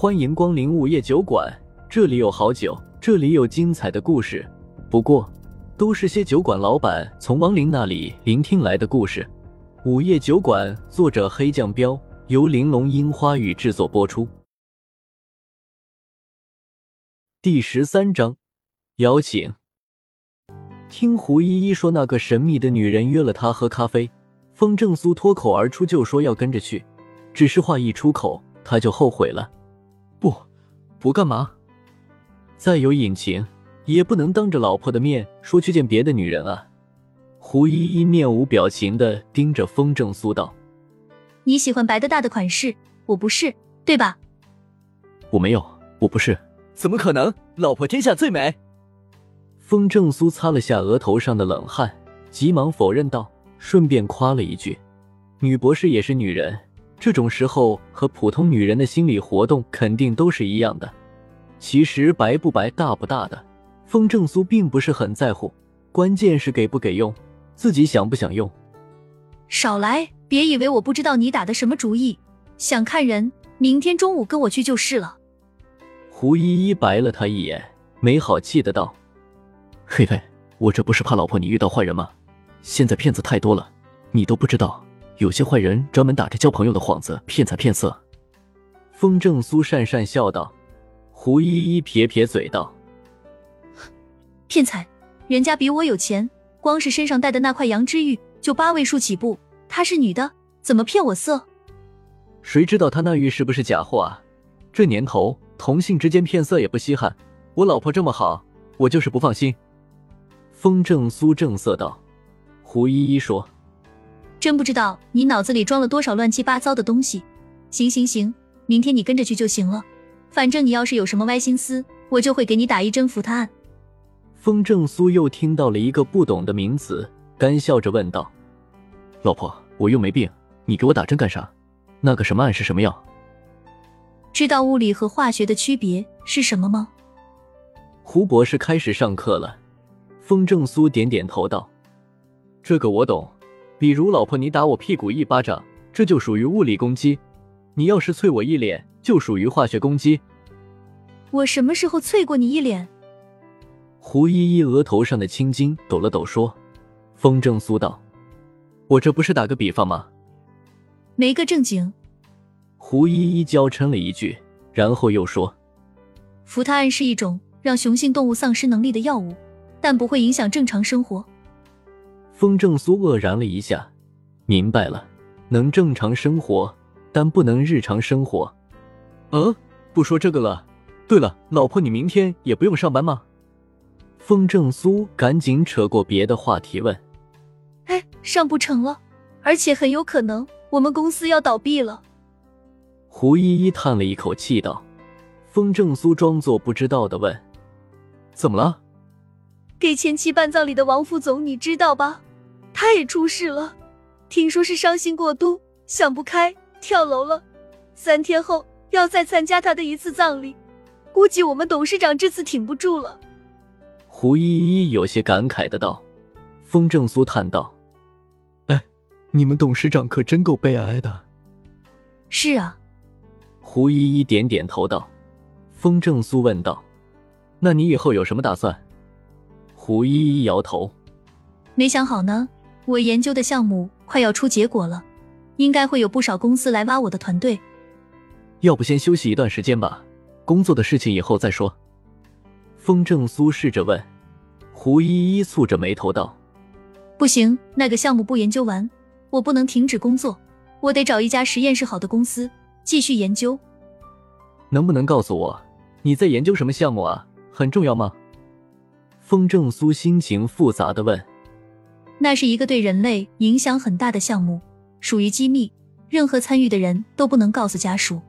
欢迎光临午夜酒馆，这里有好酒，这里有精彩的故事。不过，都是些酒馆老板从亡灵那里聆听来的故事。午夜酒馆，作者黑酱标，由玲珑樱花雨制作播出。第十三章，邀请。听胡依依说，那个神秘的女人约了他喝咖啡，风正苏脱口而出就说要跟着去，只是话一出口，他就后悔了。不，不干嘛？再有隐情，也不能当着老婆的面说去见别的女人啊！胡依依面无表情的盯着风正苏道：“你喜欢白的大的款式，我不是，对吧？”我没有，我不是，怎么可能？老婆天下最美。风正苏擦了下额头上的冷汗，急忙否认道，顺便夸了一句：“女博士也是女人。”这种时候和普通女人的心理活动肯定都是一样的。其实白不白、大不大的，风正苏并不是很在乎，关键是给不给用，自己想不想用。少来，别以为我不知道你打的什么主意。想看人，明天中午跟我去就是了。胡依依白了他一眼，没好气的道：“嘿嘿，我这不是怕老婆你遇到坏人吗？现在骗子太多了，你都不知道。”有些坏人专门打着交朋友的幌子骗财骗色。风正苏讪讪笑道，胡依依撇撇嘴道：“骗财？人家比我有钱，光是身上戴的那块羊脂玉就八位数起步。她是女的，怎么骗我色？谁知道她那玉是不是假货啊？这年头，同性之间骗色也不稀罕。我老婆这么好，我就是不放心。”风正苏正色道。胡依依说。真不知道你脑子里装了多少乱七八糟的东西。行行行，明天你跟着去就行了。反正你要是有什么歪心思，我就会给你打一针伏他案。风正苏又听到了一个不懂的名词，干笑着问道：“老婆，我又没病，你给我打针干啥？那个什么案是什么药？”知道物理和化学的区别是什么吗？胡博士开始上课了。风正苏点点头道：“这个我懂。”比如，老婆，你打我屁股一巴掌，这就属于物理攻击；你要是啐我一脸，就属于化学攻击。我什么时候啐过你一脸？胡依依额头上的青筋抖了抖，说：“风正苏道，我这不是打个比方吗？没个正经。”胡依依娇嗔了一句，然后又说：“氟他胺是一种让雄性动物丧失能力的药物，但不会影响正常生活。”风正苏愕然了一下，明白了，能正常生活，但不能日常生活。呃，不说这个了。对了，老婆，你明天也不用上班吗？风正苏赶紧扯过别的话题问。哎，上不成了，而且很有可能我们公司要倒闭了。胡依依叹了一口气道。风正苏装作不知道的问：“怎么了？”给前妻办葬礼的王副总，你知道吧？他也出事了，听说是伤心过度，想不开跳楼了。三天后要再参加他的一次葬礼，估计我们董事长这次挺不住了。胡依依有些感慨的道。风正苏叹道：“哎，你们董事长可真够悲哀的。”是啊。胡依依点点头道。风正苏问道：“那你以后有什么打算？”胡依依摇头：“没想好呢。”我研究的项目快要出结果了，应该会有不少公司来挖我的团队。要不先休息一段时间吧，工作的事情以后再说。风正苏试着问，胡依依蹙着眉头道：“不行，那个项目不研究完，我不能停止工作，我得找一家实验室好的公司继续研究。能不能告诉我你在研究什么项目啊？很重要吗？”风正苏心情复杂的问。那是一个对人类影响很大的项目，属于机密，任何参与的人都不能告诉家属。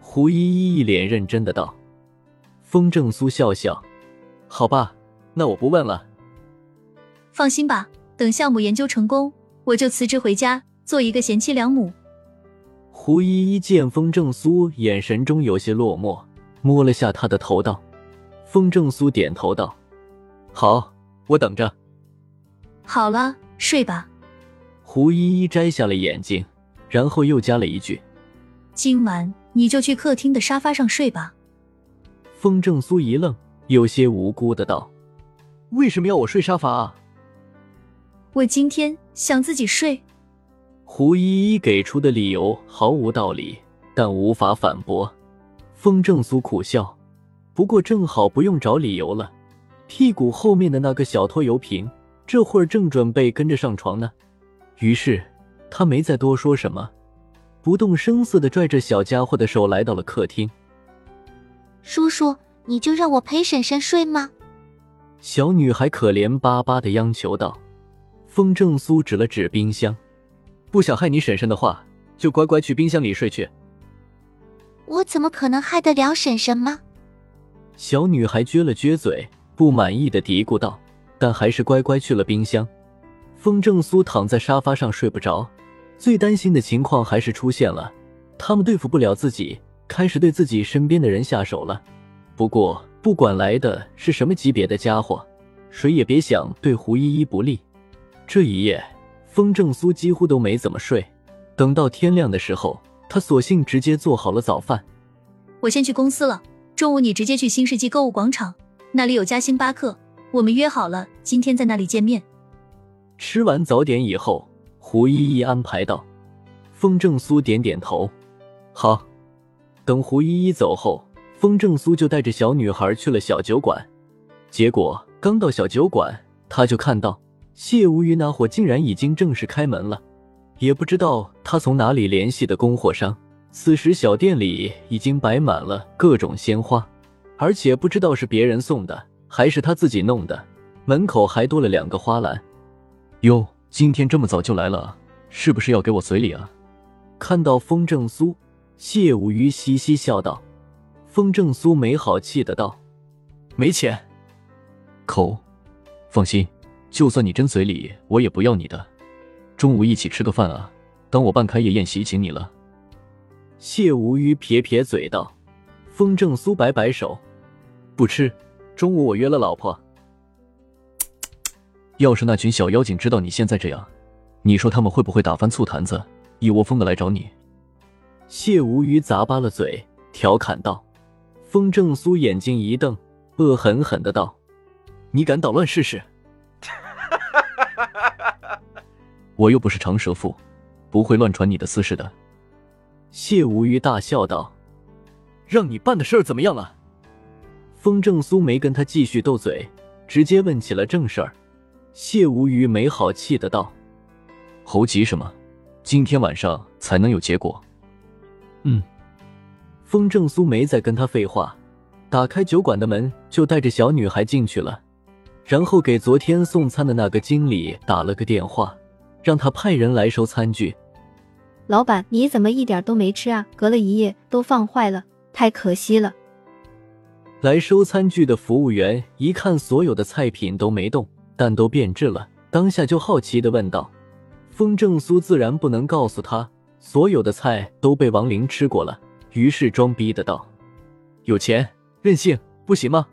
胡依依一脸认真的道。风正苏笑笑：“好吧，那我不问了。”放心吧，等项目研究成功，我就辞职回家做一个贤妻良母。胡依依见风正苏眼神中有些落寞，摸了下他的头道：“风正苏点头道：好，我等着。”好了，睡吧。胡依依摘下了眼镜，然后又加了一句：“今晚你。”就去客厅的沙发上睡吧。风正苏一愣，有些无辜的道：“为什么要我睡沙发啊？”我今天想自己睡。胡依依给出的理由毫无道理，但无法反驳。风正苏苦笑，不过正好不用找理由了。屁股后面的那个小拖油瓶，这会儿正准备跟着上床呢。于是他没再多说什么，不动声色的拽着小家伙的手来到了客厅。叔叔，你就让我陪婶婶睡吗？小女孩可怜巴巴的央求道。风正苏指了指冰箱，不想害你婶婶的话，就乖乖去冰箱里睡去。我怎么可能害得了婶婶吗？小女孩撅了撅嘴，不满意的嘀咕道，但还是乖乖去了冰箱。风正苏躺在沙发上睡不着，最担心的情况还是出现了，他们对付不了自己，开始对自己身边的人下手了。不过不管来的是什么级别的家伙，谁也别想对胡依依不利。这一夜，风正苏几乎都没怎么睡。等到天亮的时候，他索性直接做好了早饭。我先去公司了，中午你直接去新世纪购物广场，那里有家星巴克，我们约好了今天在那里见面。吃完早点以后，胡依依安排道。风正苏点点头，好。等胡依依走后，风正苏就带着小女孩去了小酒馆。结果刚到小酒馆，他就看到。谢无鱼那伙竟然已经正式开门了，也不知道他从哪里联系的供货商。此时小店里已经摆满了各种鲜花，而且不知道是别人送的还是他自己弄的，门口还多了两个花篮。哟，今天这么早就来了，是不是要给我随礼啊？看到风正苏，谢无鱼嘻嘻笑道。风正苏没好气的道：“没钱。”口，放心。就算你真随礼，我也不要你的。中午一起吃个饭啊，当我办开业宴席请你了。谢无鱼撇撇嘴道。风正苏摆摆手，不吃。中午我约了老婆。要是那群小妖精知道你现在这样，你说他们会不会打翻醋坛子，一窝蜂的来找你？谢无鱼咂巴了嘴，调侃道。风正苏眼睛一瞪，恶狠狠的道：“你敢捣乱试试？” 我又不是长舌妇，不会乱传你的私事的。谢无鱼大笑道：“让你办的事儿怎么样了？”风正苏没跟他继续斗嘴，直接问起了正事儿。谢无鱼没好气的道：“猴急什么？今天晚上才能有结果。”嗯。风正苏没再跟他废话，打开酒馆的门就带着小女孩进去了，然后给昨天送餐的那个经理打了个电话。让他派人来收餐具。老板，你怎么一点都没吃啊？隔了一夜都放坏了，太可惜了。来收餐具的服务员一看所有的菜品都没动，但都变质了，当下就好奇的问道：“风正苏自然不能告诉他所有的菜都被王林吃过了，于是装逼的道：‘有钱任性不行吗？’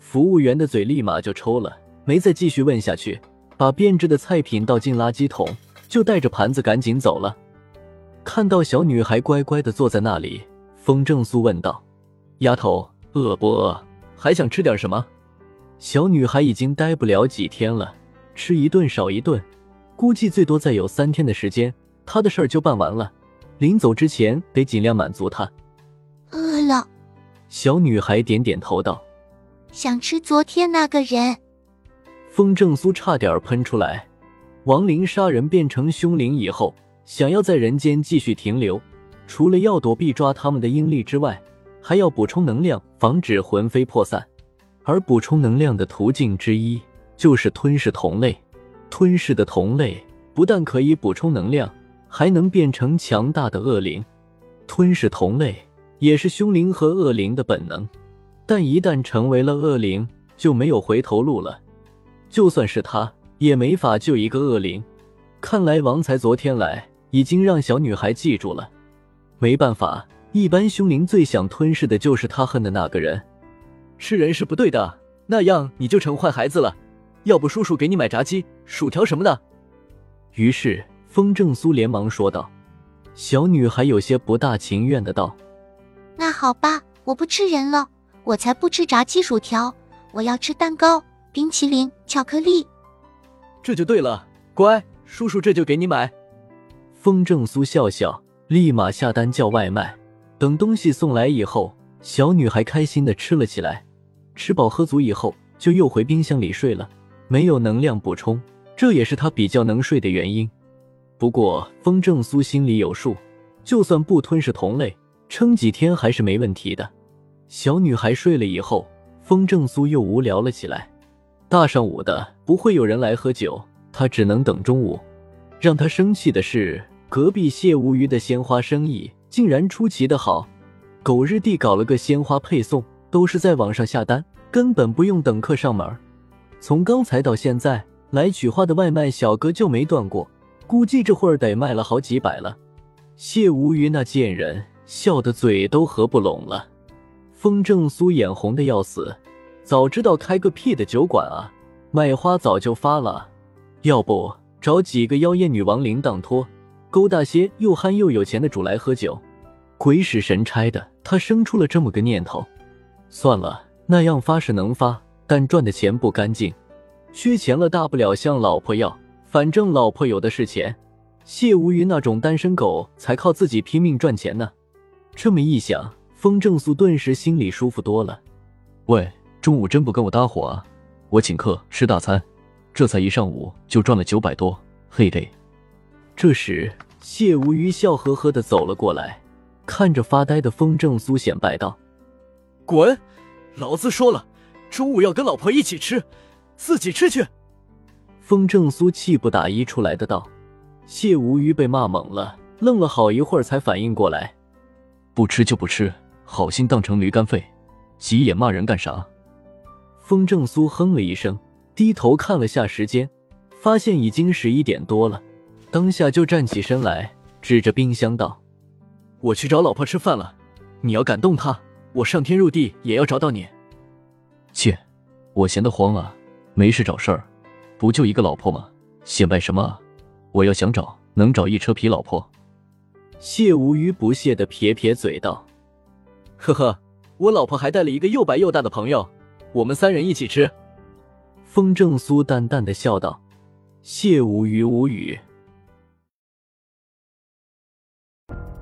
服务员的嘴立马就抽了，没再继续问下去。”把变质的菜品倒进垃圾桶，就带着盘子赶紧走了。看到小女孩乖乖的坐在那里，风正苏问道：“丫头，饿不饿？还想吃点什么？”小女孩已经待不了几天了，吃一顿少一顿，估计最多再有三天的时间，她的事儿就办完了。临走之前得尽量满足她。饿了。小女孩点点头道：“想吃昨天那个人。”风正苏差点喷出来。亡灵杀人变成凶灵以后，想要在人间继续停留，除了要躲避抓他们的阴力之外，还要补充能量，防止魂飞魄散。而补充能量的途径之一就是吞噬同类。吞噬的同类不但可以补充能量，还能变成强大的恶灵。吞噬同类也是凶灵和恶灵的本能，但一旦成为了恶灵，就没有回头路了。就算是他，也没法救一个恶灵。看来王才昨天来，已经让小女孩记住了。没办法，一般凶灵最想吞噬的就是他恨的那个人。吃人是不对的，那样你就成坏孩子了。要不叔叔给你买炸鸡、薯条什么的。于是风正苏连忙说道。小女孩有些不大情愿的道：“那好吧，我不吃人了，我才不吃炸鸡薯条，我要吃蛋糕、冰淇淋、巧克力。这就对了，乖，叔叔这就给你买。风正苏笑笑，立马下单叫外卖。等东西送来以后，小女孩开心的吃了起来。吃饱喝足以后，就又回冰箱里睡了。没有能量补充，这也是她比较能睡的原因。不过风正苏心里有数，就算不吞噬同类，撑几天还是没问题的。小女孩睡了以后，风正苏又无聊了起来。大上午的不会有人来喝酒，他只能等中午。让他生气的是，隔壁谢无鱼的鲜花生意竟然出奇的好，狗日地搞了个鲜花配送，都是在网上下单，根本不用等客上门。从刚才到现在，来取花的外卖小哥就没断过。估计这会儿得卖了好几百了。谢无鱼那贱人笑得嘴都合不拢了。风正苏眼红的要死，早知道开个屁的酒馆啊，卖花早就发了。要不找几个妖艳女王铃铛托，勾搭些又憨又有钱的主来喝酒。鬼使神差的，他生出了这么个念头。算了，那样发是能发，但赚的钱不干净。缺钱了，大不了向老婆要。反正老婆有的是钱，谢无鱼那种单身狗才靠自己拼命赚钱呢。这么一想，风正苏顿时心里舒服多了。喂，中午真不跟我搭伙啊？我请客吃大餐，这才一上午就赚了九百多，嘿嘿。这时，谢无鱼笑呵呵的走了过来，看着发呆的风正苏显摆道：“滚！老子说了，中午要跟老婆一起吃，自己吃去。”风正苏气不打一处来的道：“谢无鱼被骂懵了，愣了好一会儿才反应过来，不吃就不吃，好心当成驴肝肺，急眼骂人干啥？”风正苏哼了一声，低头看了下时间，发现已经十一点多了，当下就站起身来，指着冰箱道：“我去找老婆吃饭了，你要敢动她，我上天入地也要找到你。”切，我闲得慌啊，没事找事儿。不就一个老婆吗？显摆什么啊！我要想找，能找一车皮老婆。谢无鱼不屑的撇撇嘴道：“呵呵，我老婆还带了一个又白又大的朋友，我们三人一起吃。”风正苏淡淡的笑道。谢无鱼无语。